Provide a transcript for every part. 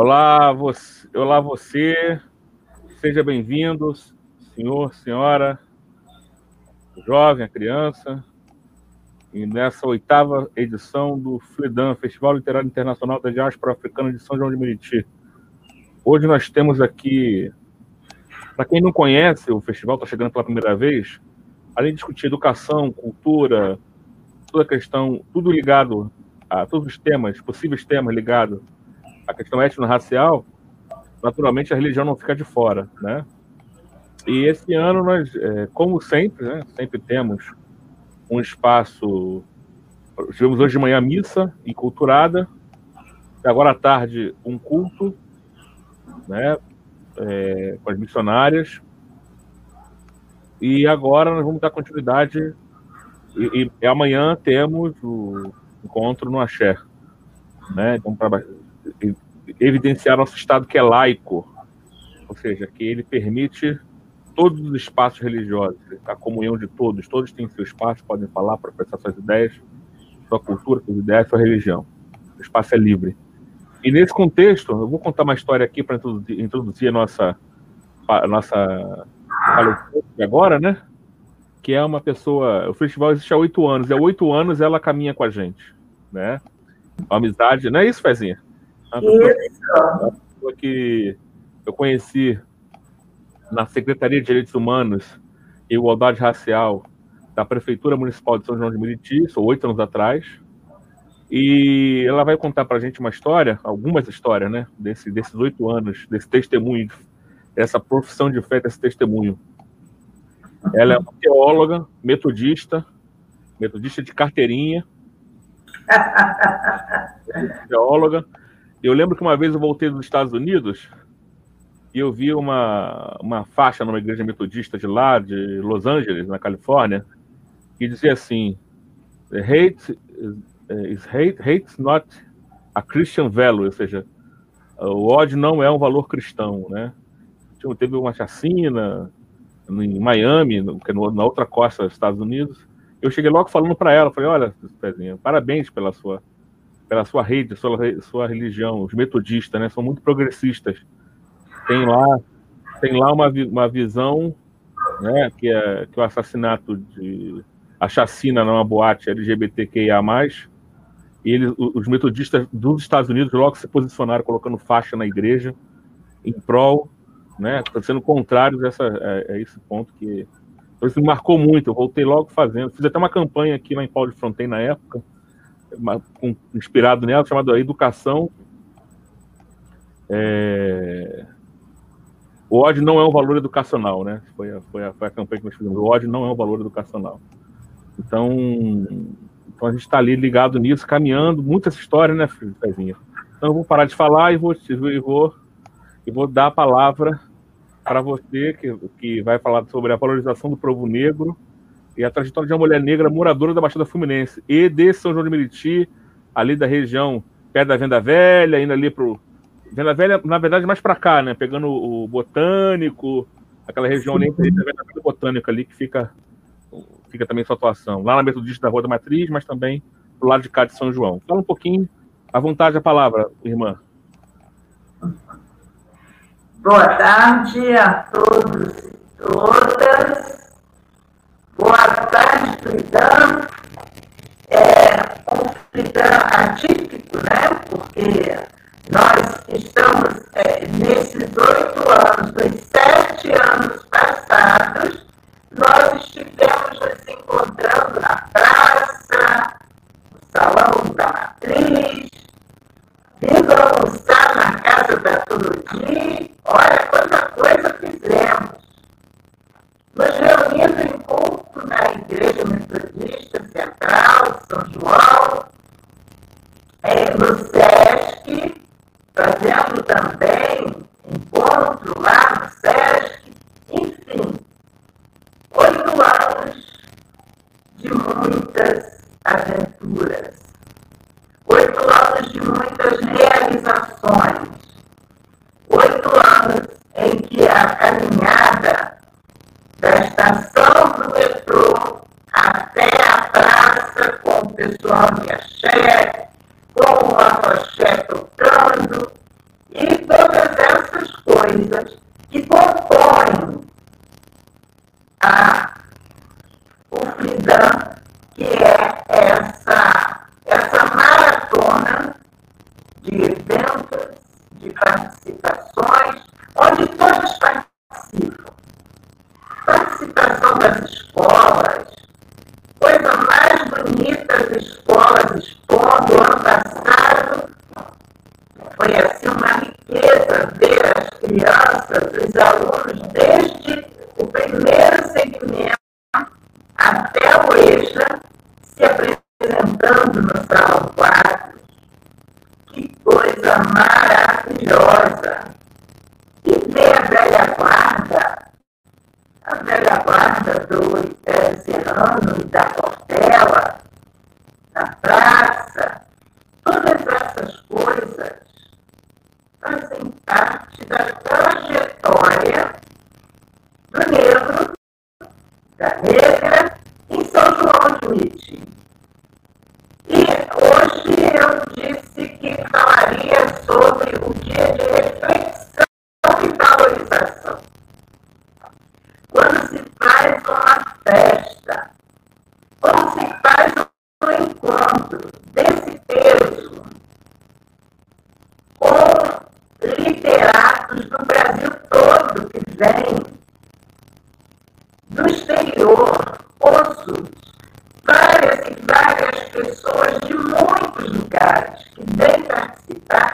Olá, você, olá você, seja bem-vindo, senhor, senhora, jovem, a criança, e nessa oitava edição do FLIDAM, Festival Literário Internacional da Diáspora Africana de São João de Meriti. Hoje nós temos aqui, para quem não conhece, o festival está chegando pela primeira vez, além de discutir educação, cultura, toda a questão, tudo ligado a todos os temas, possíveis temas ligados à questão étnico-racial, naturalmente a religião não fica de fora, né? E esse ano nós, é, como sempre, né, sempre temos um espaço. Tivemos hoje de manhã missa e culturada, agora à tarde um culto, né, é, com as missionárias, e agora nós vamos dar continuidade. E, e amanhã temos o encontro no Axé, né? Então, para evidenciar nosso Estado que é laico, ou seja, que ele permite todos os espaços religiosos, a comunhão de todos, todos têm seu espaço, podem falar, professar suas ideias, sua cultura, suas ideias, sua religião. O espaço é livre. E nesse contexto, eu vou contar uma história aqui para introduzir, a nossa, a nossa agora, né? Que é uma pessoa. O festival existe há oito anos, e há oito anos ela caminha com a gente, né? Uma amizade, não é isso, Fezinha? Pessoa, pessoa que eu conheci na Secretaria de Direitos Humanos e Igualdade Racial da Prefeitura Municipal de São João de Meriti, isso oito anos atrás. E ela vai contar para a gente uma história, algumas histórias, né, desse, desses oito anos, desse testemunho, dessa profissão de fé, desse testemunho. Ela é uma teóloga, metodista, metodista de carteirinha, teóloga. Eu lembro que uma vez eu voltei dos Estados Unidos e eu vi uma, uma faixa numa igreja metodista de lá, de Los Angeles, na Califórnia, que dizia assim: hate is hate, hate not a Christian value, ou seja, o ódio não é um valor cristão, né? Teve uma chacina em Miami, é na outra costa dos Estados Unidos. Eu cheguei logo falando para ela, falei, olha, Pezinho, parabéns pela sua pela sua rede, sua, sua religião, os metodistas, né, são muito progressistas. Tem lá tem lá uma, uma visão né, que, é, que o assassinato de a chacina numa boate LGBTQIA+, e eles, os metodistas dos Estados Unidos logo se posicionaram colocando faixa na igreja em prol, né, sendo contrários a, a, a esse ponto que então, isso me marcou muito, eu voltei logo fazendo, fiz até uma campanha aqui lá em Paulo de Fronteira na época, inspirado nela, chamada Educação é, o ódio não é um valor educacional, né? Foi a, foi a, foi a campanha que nós fizemos. O ódio não é um valor educacional. Então, então a gente está ali ligado nisso, caminhando, muita história, né, Fezinha? Então eu vou parar de falar e vou, e vou, e vou dar a palavra para você, que, que vai falar sobre a valorização do povo negro e a trajetória de uma mulher negra moradora da Baixada Fluminense e de São João de Meriti, ali da região perto da Venda Velha, indo ali para o Venda Velha, na verdade, mais para cá, né? Pegando o Botânico, aquela região ali, a Botânico ali, que fica, fica também sua atuação. Lá na Metodista da Rua da Matriz, mas também do lado de cá de São João. Fala um pouquinho, à vontade a palavra, irmã. Boa tarde a todos e todas. Boa tarde, Fridão. É um Fridão atípico, né? Porque nós estamos, é, nesses oito anos, nos sete anos passados, nós estivemos nos encontrando na praça, no salão da matriz, vindo almoçar na casa da Turudi. Olha quanta coisa fizemos. Nos reunindo em culto na Igreja Metodista Central, São João, é, no SESC, fazendo também encontro lá no SESC, enfim, oito anos de muitas aventuras, oito anos de muitas realizações, oito anos em que a caminhada da estação do metrô até a praça, com o pessoal de axé, com o afoxé tocando, e todas essas coisas que compõem a, o Fidão pessoas de muitos lugares que vêm participar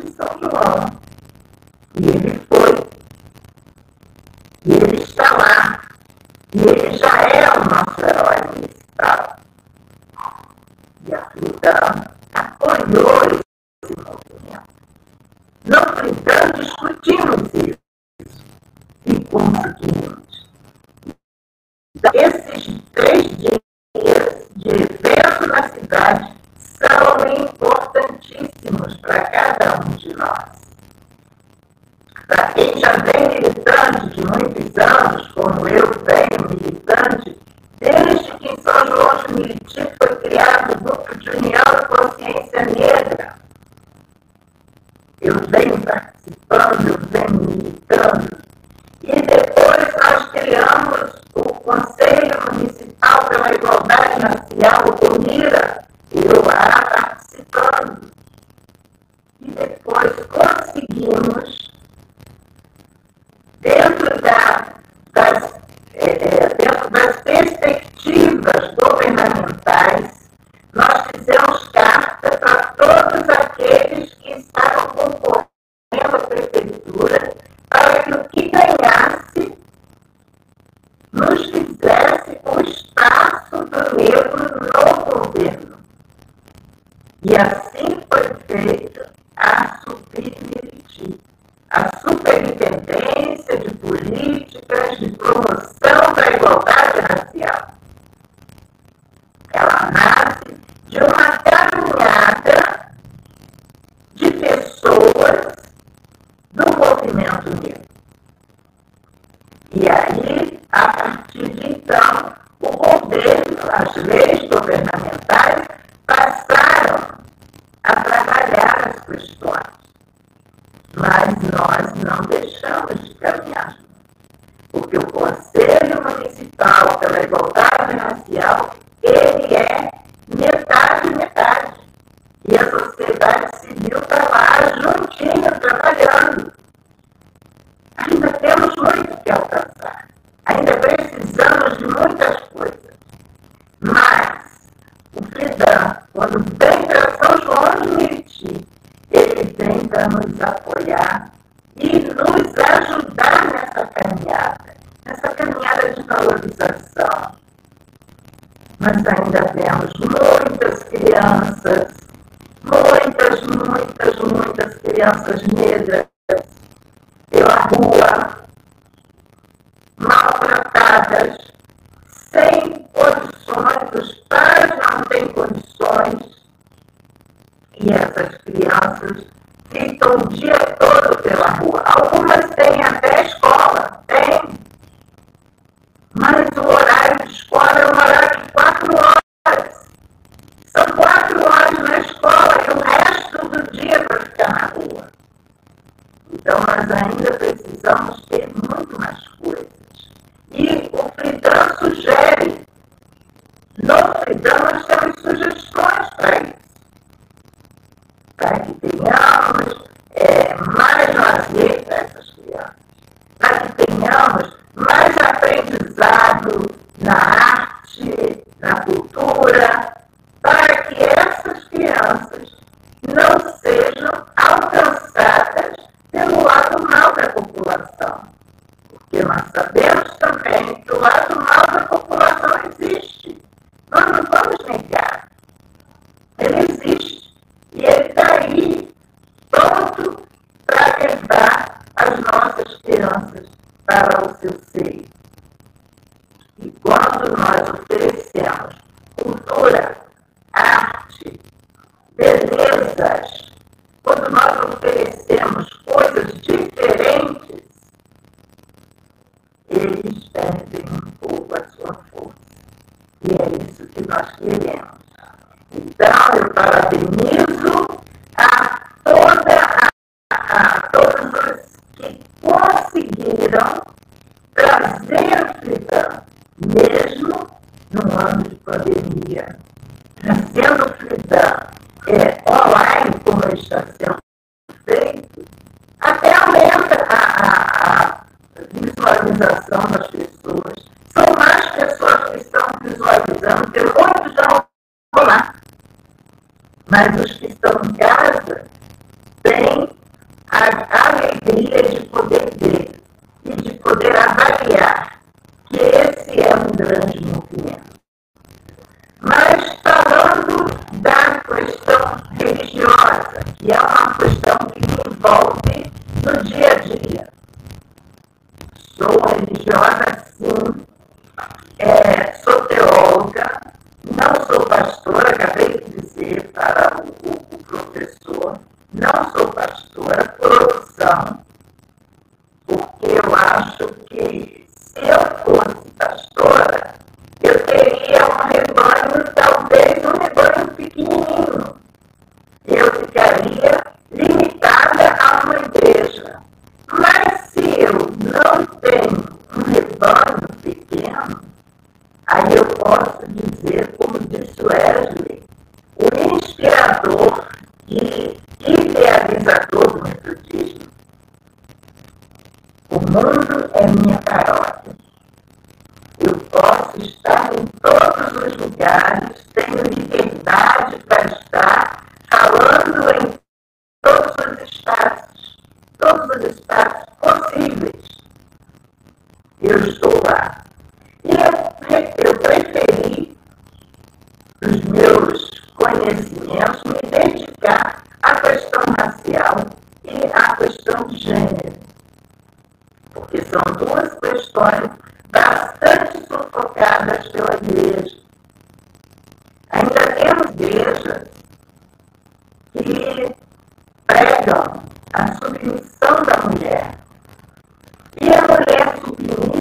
De São João. E ele foi. E ele está lá. E ele já é o nosso herói municipal. E a Suda apoiou E o Fridan sugere, no Fridan nós temos sugestões tá para tá isso, para que tenhamos é, mais lazer para essas crianças, tá para que tenhamos a alegria de poder ver e de poder avaliar que esse é um grande movimento. Mas falando da questão religiosa, que é uma questão que me envolve no dia a dia. Sou religiosa que pregam a submissão da mulher. E a mulher submissa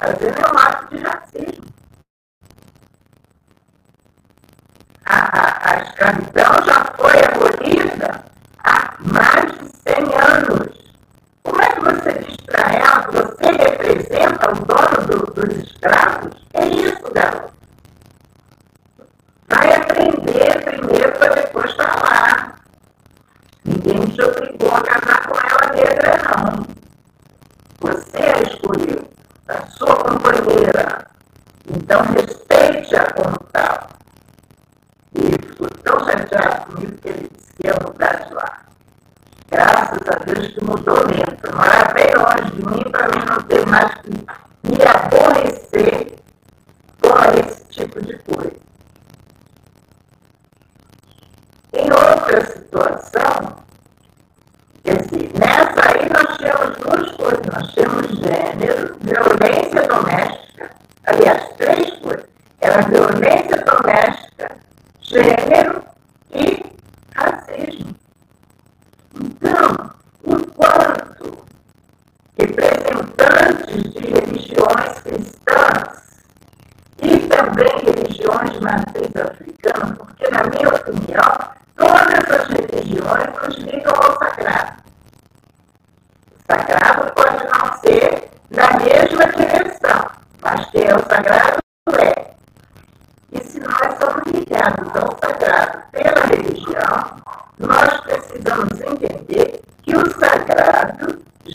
às vezes é um ato de racismo. A, a, a escravidão já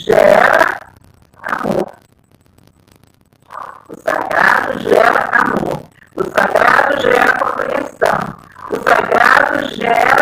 gera amor. O sagrado gera amor. O sagrado gera compreensão. O sagrado gera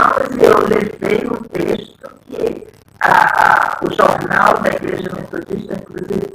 anos eu levei um texto que a, a, o jornal da Igreja Metodista, inclusive,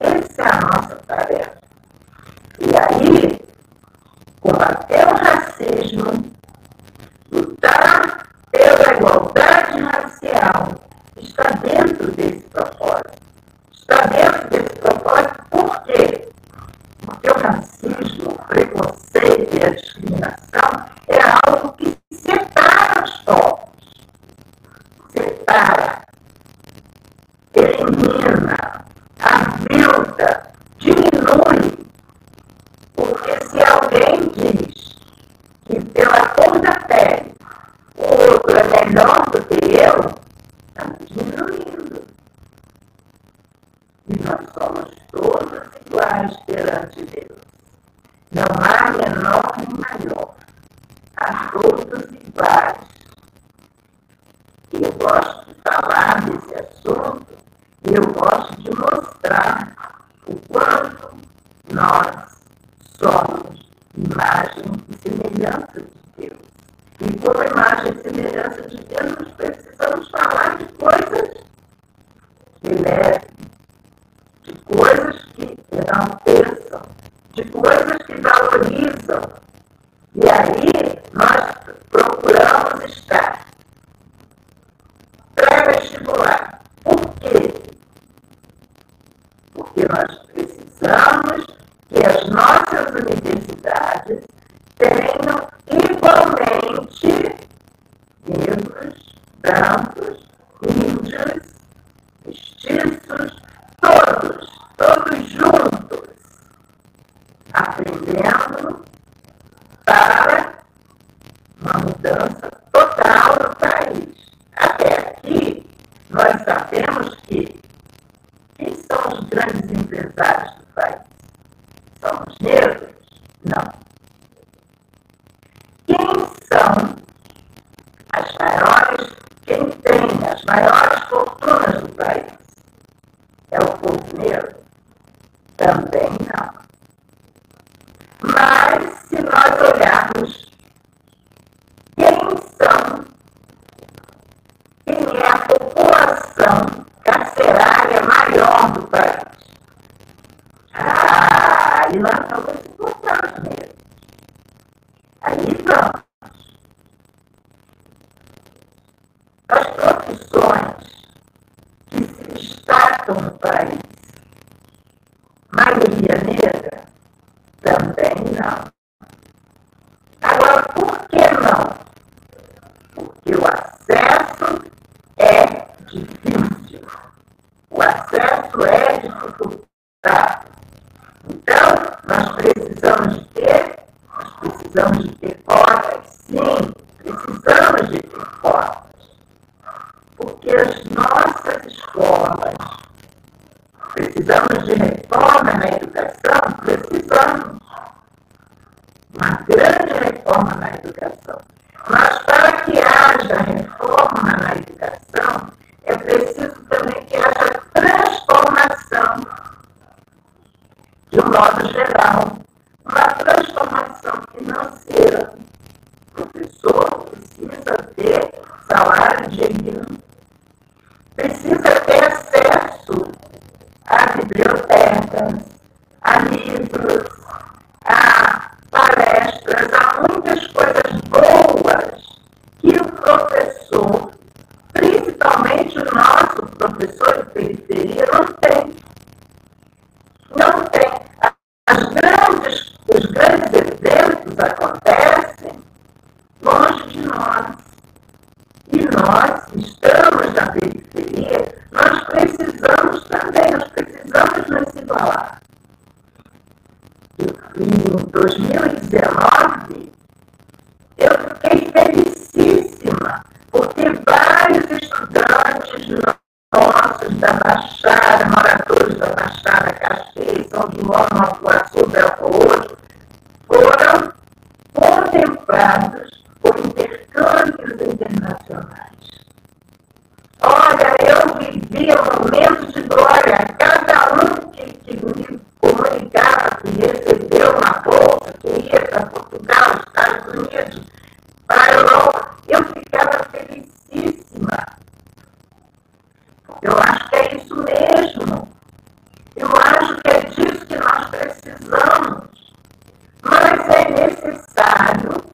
Essa é a nossa tarefa. E aí, combater o racismo, lutar pela igualdade racial, está dentro desse Angeles, which stands precisamos, mas é necessário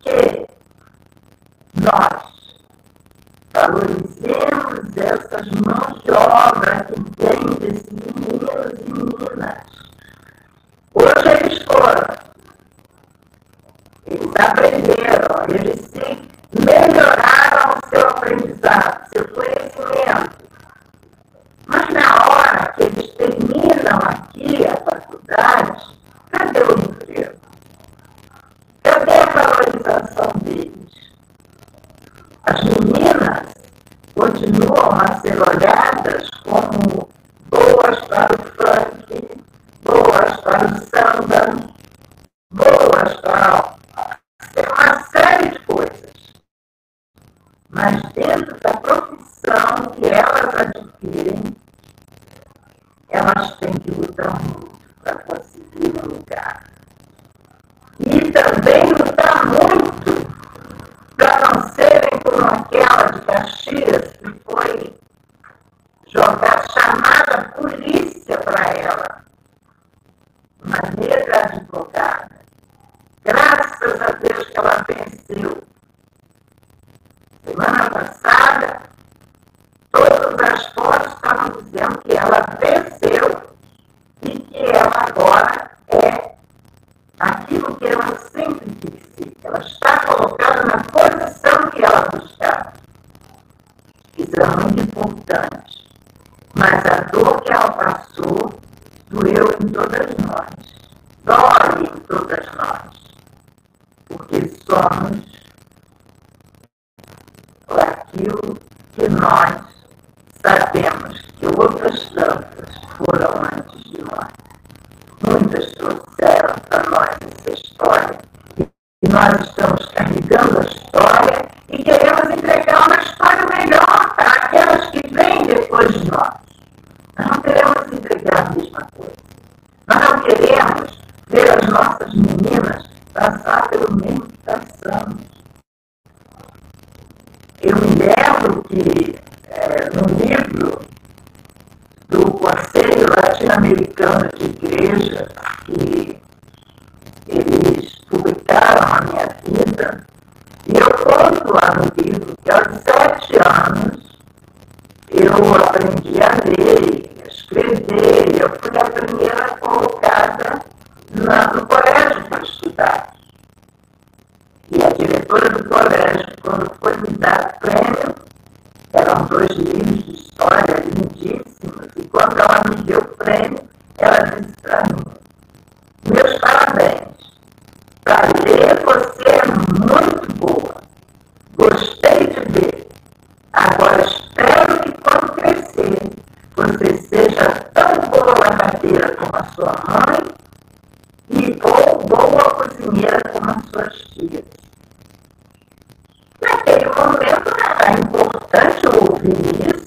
que nós valorizemos essas mãos de obra que vêm desses meninos e meninas. é, como é importante ouvir isso.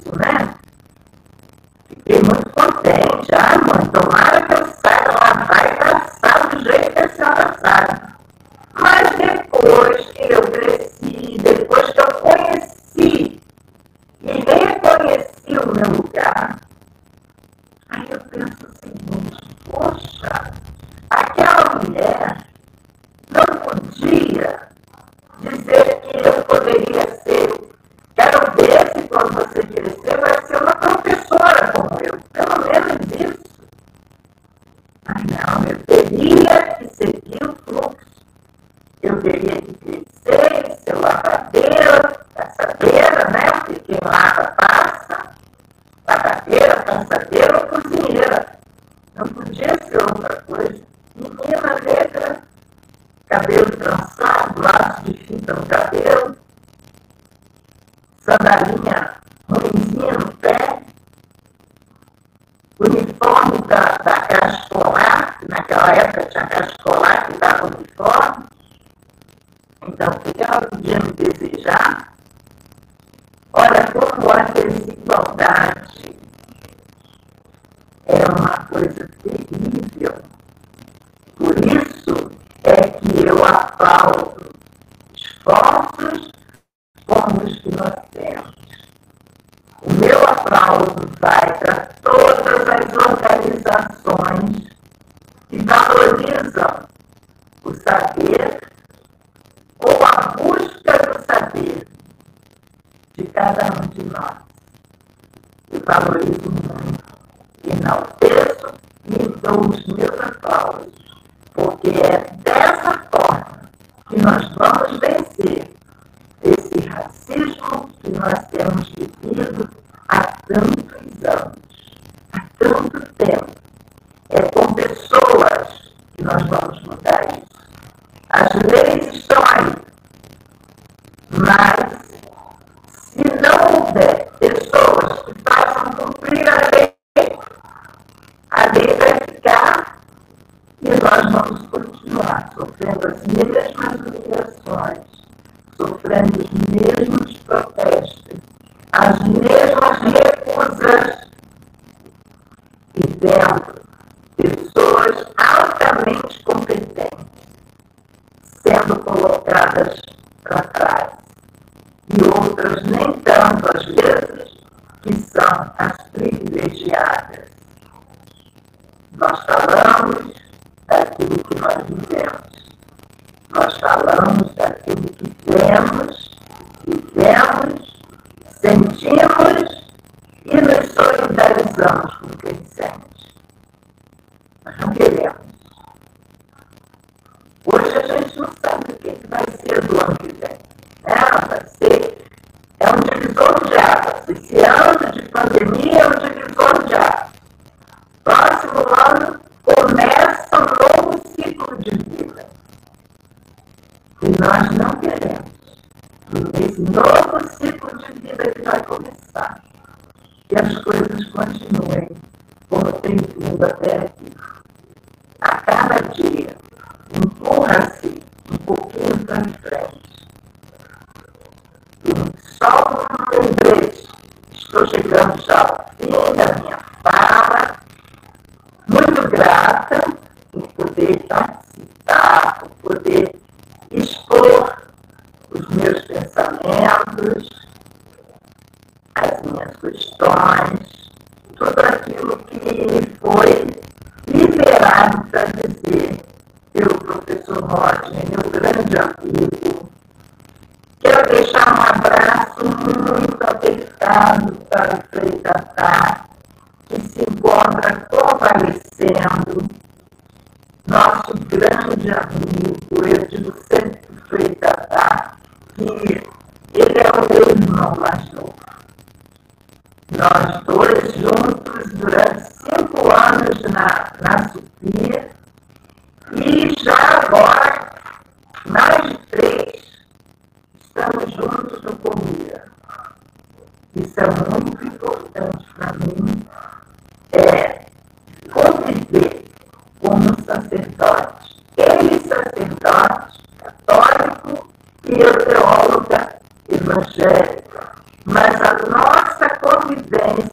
valorizam o saber ou a busca do saber de cada um de nós. e valorizo muito, enalteço e dou os meus aplausos, porque é Corinthians evangélica, mas a nossa convivência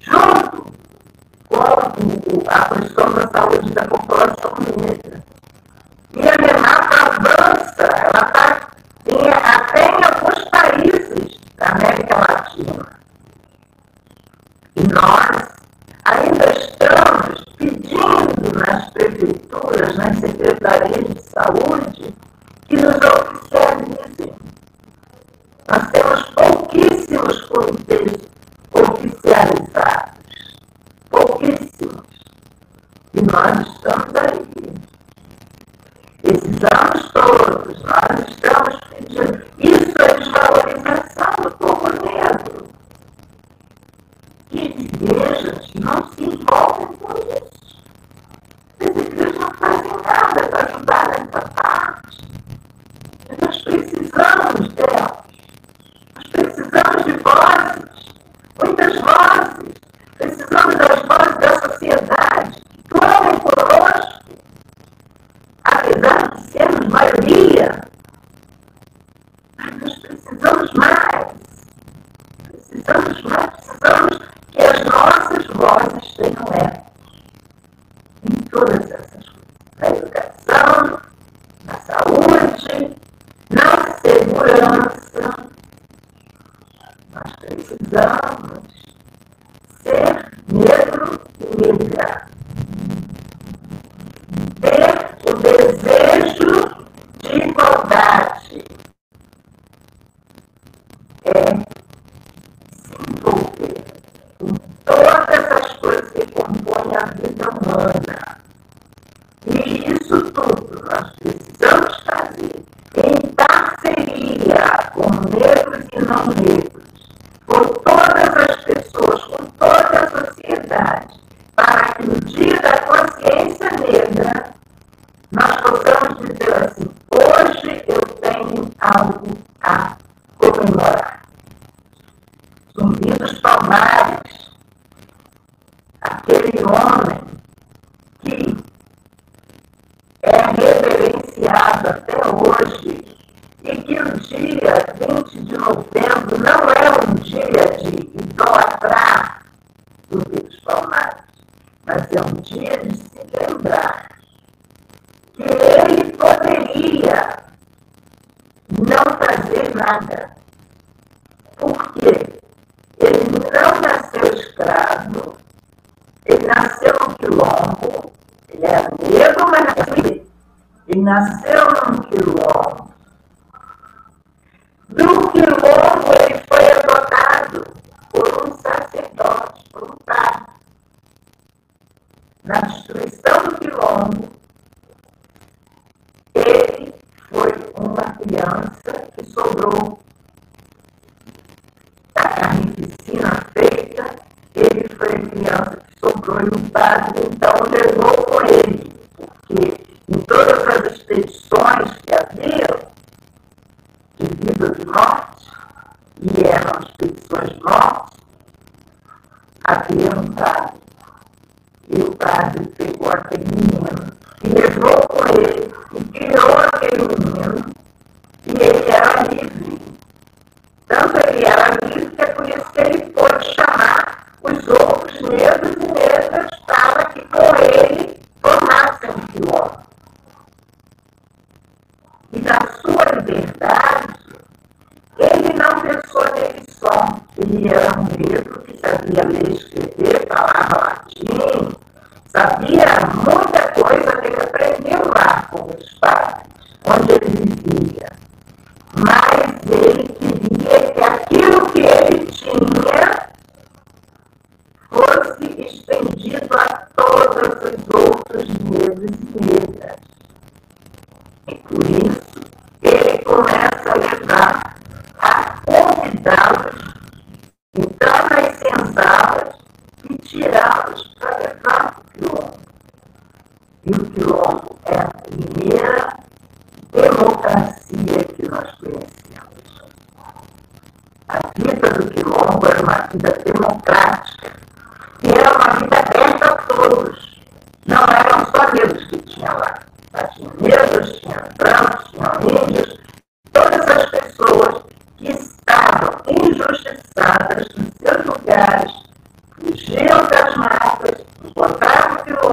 junto com a pessoa đến năm mười em todas as expedições que havia de vida e morte, e eram expedições de havia um padre. E o padre pegou aquele menino e levou com ele, e criou aquele menino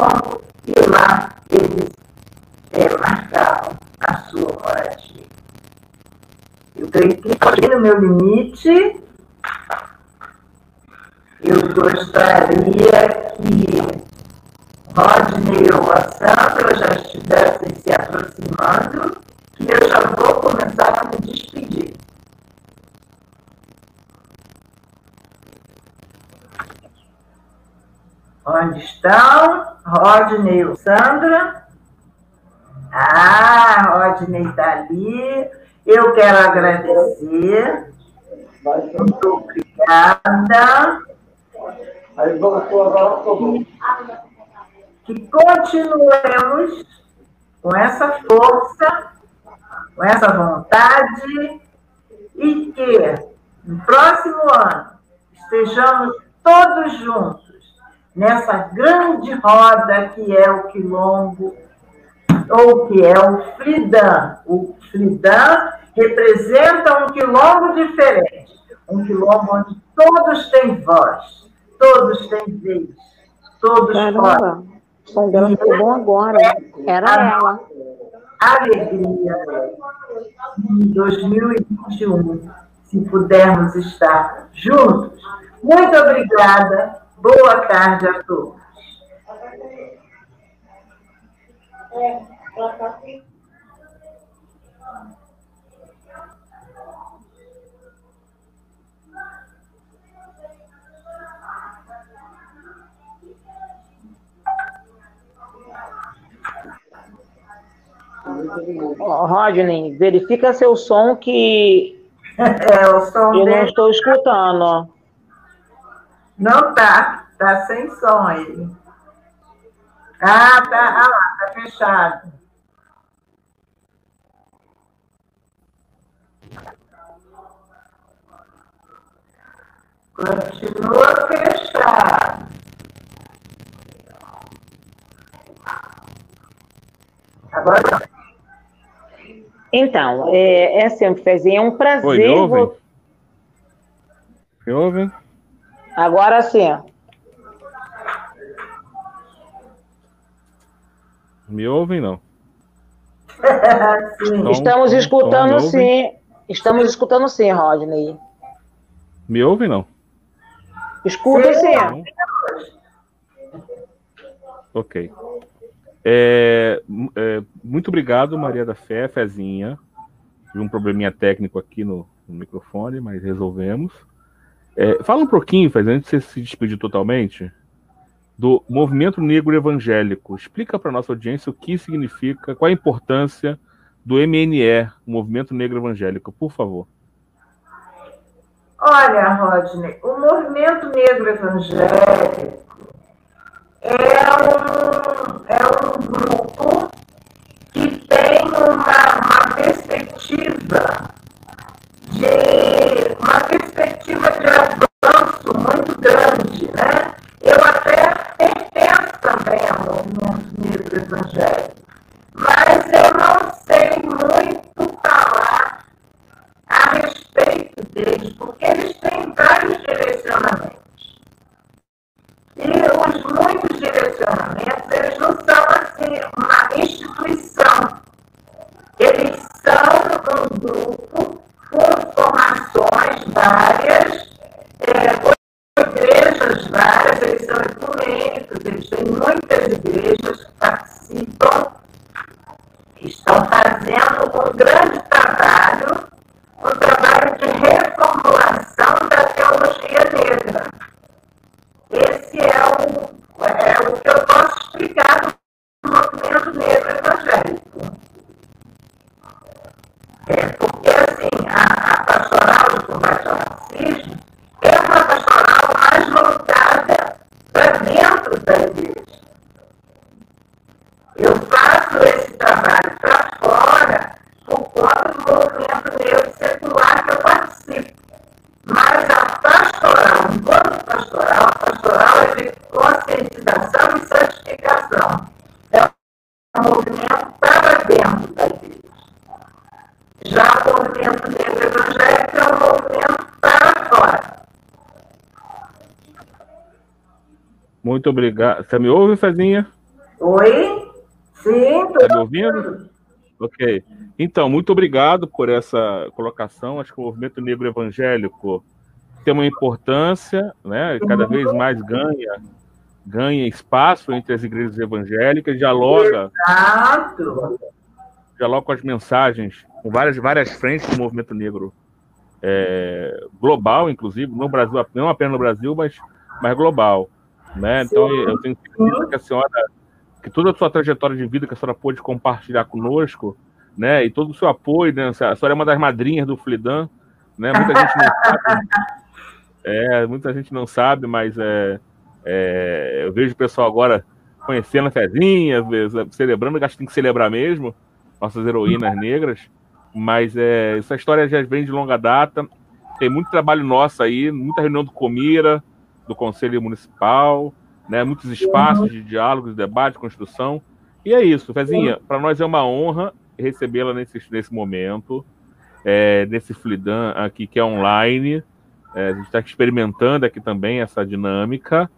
encontravam o quilombo e lá eles é, marcavam a sua moradia. Eu creio que aqui no meu limite, eu gostaria que Rodney ou a Sandra já estivessem se aproximando, que eu já vou começar a me despedir. Onde estão? Sandra? Ah, Rodney está ali. Eu quero agradecer. Muito obrigada. Que continuemos com essa força, com essa vontade e que no próximo ano estejamos todos juntos nessa grande roda que é o Quilombo, ou que é o Fridan. O Fridan representa um quilombo diferente, um quilombo onde todos têm voz, todos têm vez, todos Caramba. Dela ficou bom agora. Era ela. Alegria em 2021, se pudermos estar juntos. Muito obrigada. Boa tarde a todos. Rodney, verifica seu som que É, eu não estou escutando. Não tá, tá sem som aí. Ah, tá, ah lá, tá fechado. Continua fechado. Agora Então, é, é sempre, Fezinha, é um Oi, me prazer. ouvem? vo- Me ouvem? Agora sim. Me ouvem, não? sim. Então, Estamos então, escutando sim. Estamos escutando sim, Rodney. Me ouvem, não? Escuta sim. Não? Ok. É, é, muito obrigado, Maria da Fé, Fezinha. Tive um probleminha técnico aqui no, no microfone, mas resolvemos. É, fala um pouquinho, Fezinha, antes de você se despedir totalmente, do movimento negro evangélico. Explica para nossa audiência o que significa, qual a importância do MNE, o Movimento Negro Evangélico, por favor. Olha, Rodney, o movimento negro evangélico é um, é um grupo que tem uma, uma perspectiva de uma de obrigado. Você me ouve, Fezinha? Oi? Sim, Está me ouvindo? Ok. Então, muito obrigado por essa colocação. Acho que o movimento negro evangélico tem uma importância, né? Cada vez mais ganha ganha espaço entre as igrejas evangélicas, dialoga, Exato. dialoga com as mensagens, com várias várias frentes do movimento negro é, global, inclusive no Brasil, não apenas no Brasil, mas mas global, né? Então eu tenho certeza que a senhora que toda a sua trajetória de vida que a senhora pôde compartilhar conosco, né? E todo o seu apoio, né? A senhora é uma das madrinhas do Flidan, né? Muita gente não sabe. É, muita gente não sabe, mas é, é, eu vejo o pessoal agora conhecendo a Fezinha, celebrando, acho que tem que celebrar mesmo, nossas heroínas negras. Mas é, essa história já vem de longa data. Tem muito trabalho nosso aí, muita reunião do Comira, do Conselho Municipal, né, muitos espaços de diálogo, de debate, construção. E é isso, Fezinha, para nós é uma honra recebê-la nesse, nesse momento, é, nesse Flidan aqui que é online. É, a gente está experimentando aqui também essa dinâmica.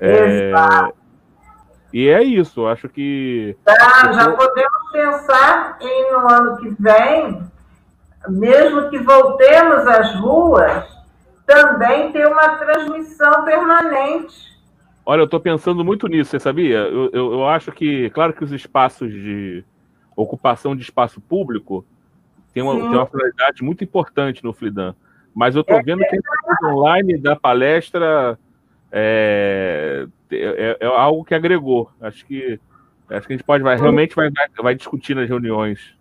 É, e é isso, acho que. Tá, já podemos pensar em no ano que vem, mesmo que voltemos às ruas, também ter uma transmissão permanente. Olha, eu estou pensando muito nisso, você sabia? Eu, eu, eu, acho que, claro que os espaços de ocupação de espaço público tem uma, tem uma finalidade muito importante no Flidan, mas eu estou vendo que a online da palestra é, é, é, algo que agregou. Acho que acho que a gente pode vai, realmente vai, vai discutir nas reuniões.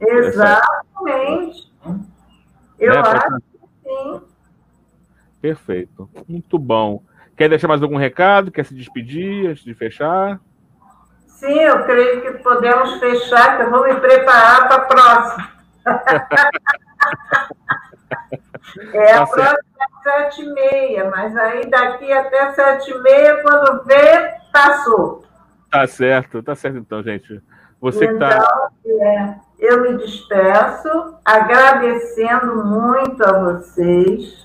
Exatamente. Essa, eu né, acho sim. Perfeito. Muito bom. Quer deixar mais algum recado? Quer se despedir antes de fechar? Sim, eu creio que podemos fechar, que eu vou me preparar para a próxima. é, tá a próxima é sete e meia, mas aí daqui até sete e meia, quando vê, passou. Tá certo, tá certo então, gente. Você então, que tá. É, eu me despeço, agradecendo muito a vocês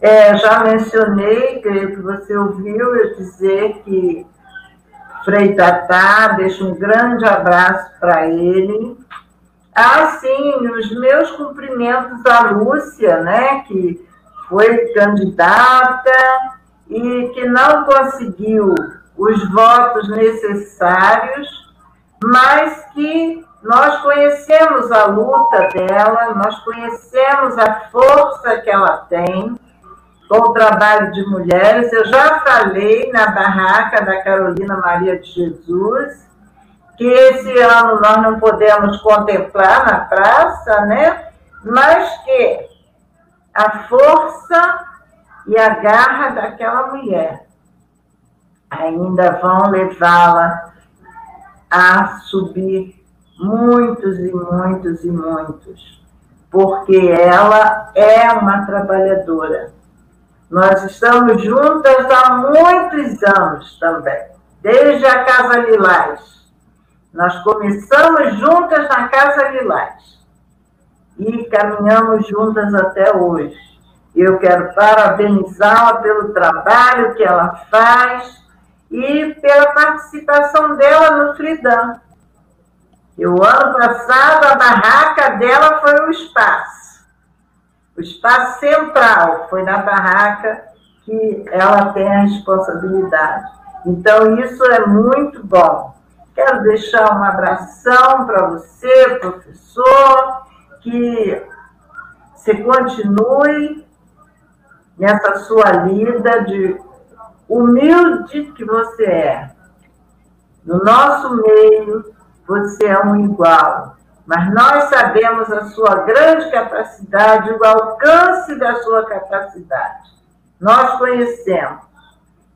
é, já mencionei, creio que você ouviu eu dizer que Frei Tatá, deixo um grande abraço para ele. Ah, sim, os meus cumprimentos à Lúcia, né, que foi candidata e que não conseguiu os votos necessários, mas que nós conhecemos a luta dela, nós conhecemos a força que ela tem com o trabalho de mulheres. Eu já falei na barraca da Carolina Maria de Jesus, que esse ano nós não podemos contemplar na praça, né? Mas que a força e a garra daquela mulher ainda vão levá-la a subir muitos e muitos e muitos, porque ela é uma trabalhadora nós estamos juntas há muitos anos também, desde a Casa Lilás. Nós começamos juntas na Casa Lilás e caminhamos juntas até hoje. Eu quero parabenizá-la pelo trabalho que ela faz e pela participação dela no Fridan. O ano passado a barraca dela foi o espaço. O espaço central foi na barraca que ela tem a responsabilidade. Então, isso é muito bom. Quero deixar um abração para você, professor, que você continue nessa sua lida de humilde que você é. No nosso meio, você é um igual, mas nós sabemos a sua grande capacidade, o alcance da sua capacidade. Nós conhecemos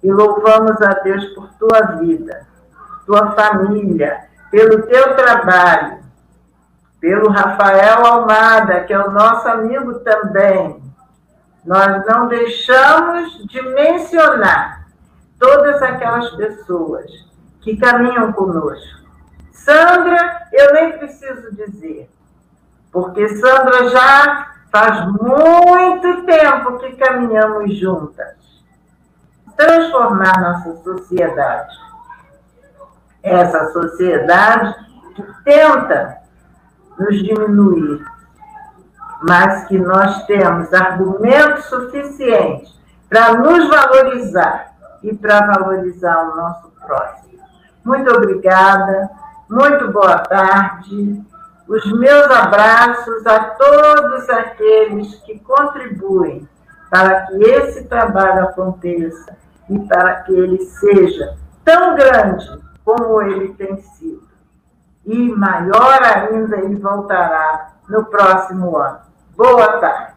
e louvamos a Deus por tua vida, tua família, pelo teu trabalho, pelo Rafael Almada, que é o nosso amigo também. Nós não deixamos de mencionar todas aquelas pessoas que caminham conosco. Sandra, eu nem preciso dizer, porque Sandra já faz muito tempo que caminhamos juntas transformar nossa sociedade. Essa sociedade que tenta nos diminuir, mas que nós temos argumentos suficientes para nos valorizar e para valorizar o nosso próximo. Muito obrigada, muito boa tarde. Os meus abraços a todos aqueles que contribuem para que esse trabalho aconteça e para que ele seja tão grande como ele tem sido. E maior ainda ele voltará no próximo ano. Boa tarde.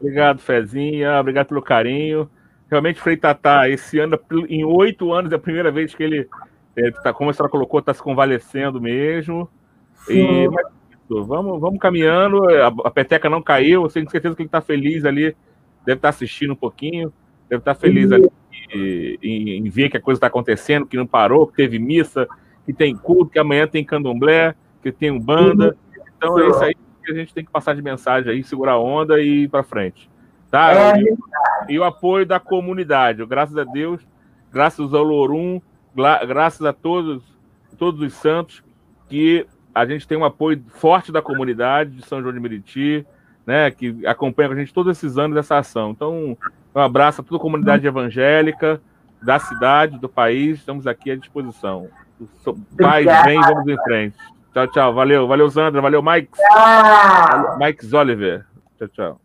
Obrigado, Fezinha. Obrigado pelo carinho. Realmente, Frei Tatá, esse ano, em oito anos, é a primeira vez que ele, é, tá, como a senhora colocou, está se convalescendo mesmo. E, mas, vamos, vamos caminhando. A, a peteca não caiu. Eu tenho certeza que ele está feliz ali. Deve estar tá assistindo um pouquinho deve estar feliz ali em, em ver que a coisa está acontecendo, que não parou, que teve missa, que tem culto, que amanhã tem candomblé, que tem um banda. Então é isso aí que a gente tem que passar de mensagem aí, segurar a onda e ir para frente. Tá? É e, e, o apoio da comunidade. Graças a Deus, graças ao Lorum, graças a todos, todos os santos, que a gente tem um apoio forte da comunidade de São João de Meriti, né, que acompanha a gente todos esses anos dessa ação. Então, um abraço a toda a comunidade evangélica da cidade, do país. Estamos aqui à disposição. Paz, bem, vamos em frente. Tchau, tchau. Valeu, valeu, Sandra. Valeu, Mike. Mike Oliver. Tchau, tchau.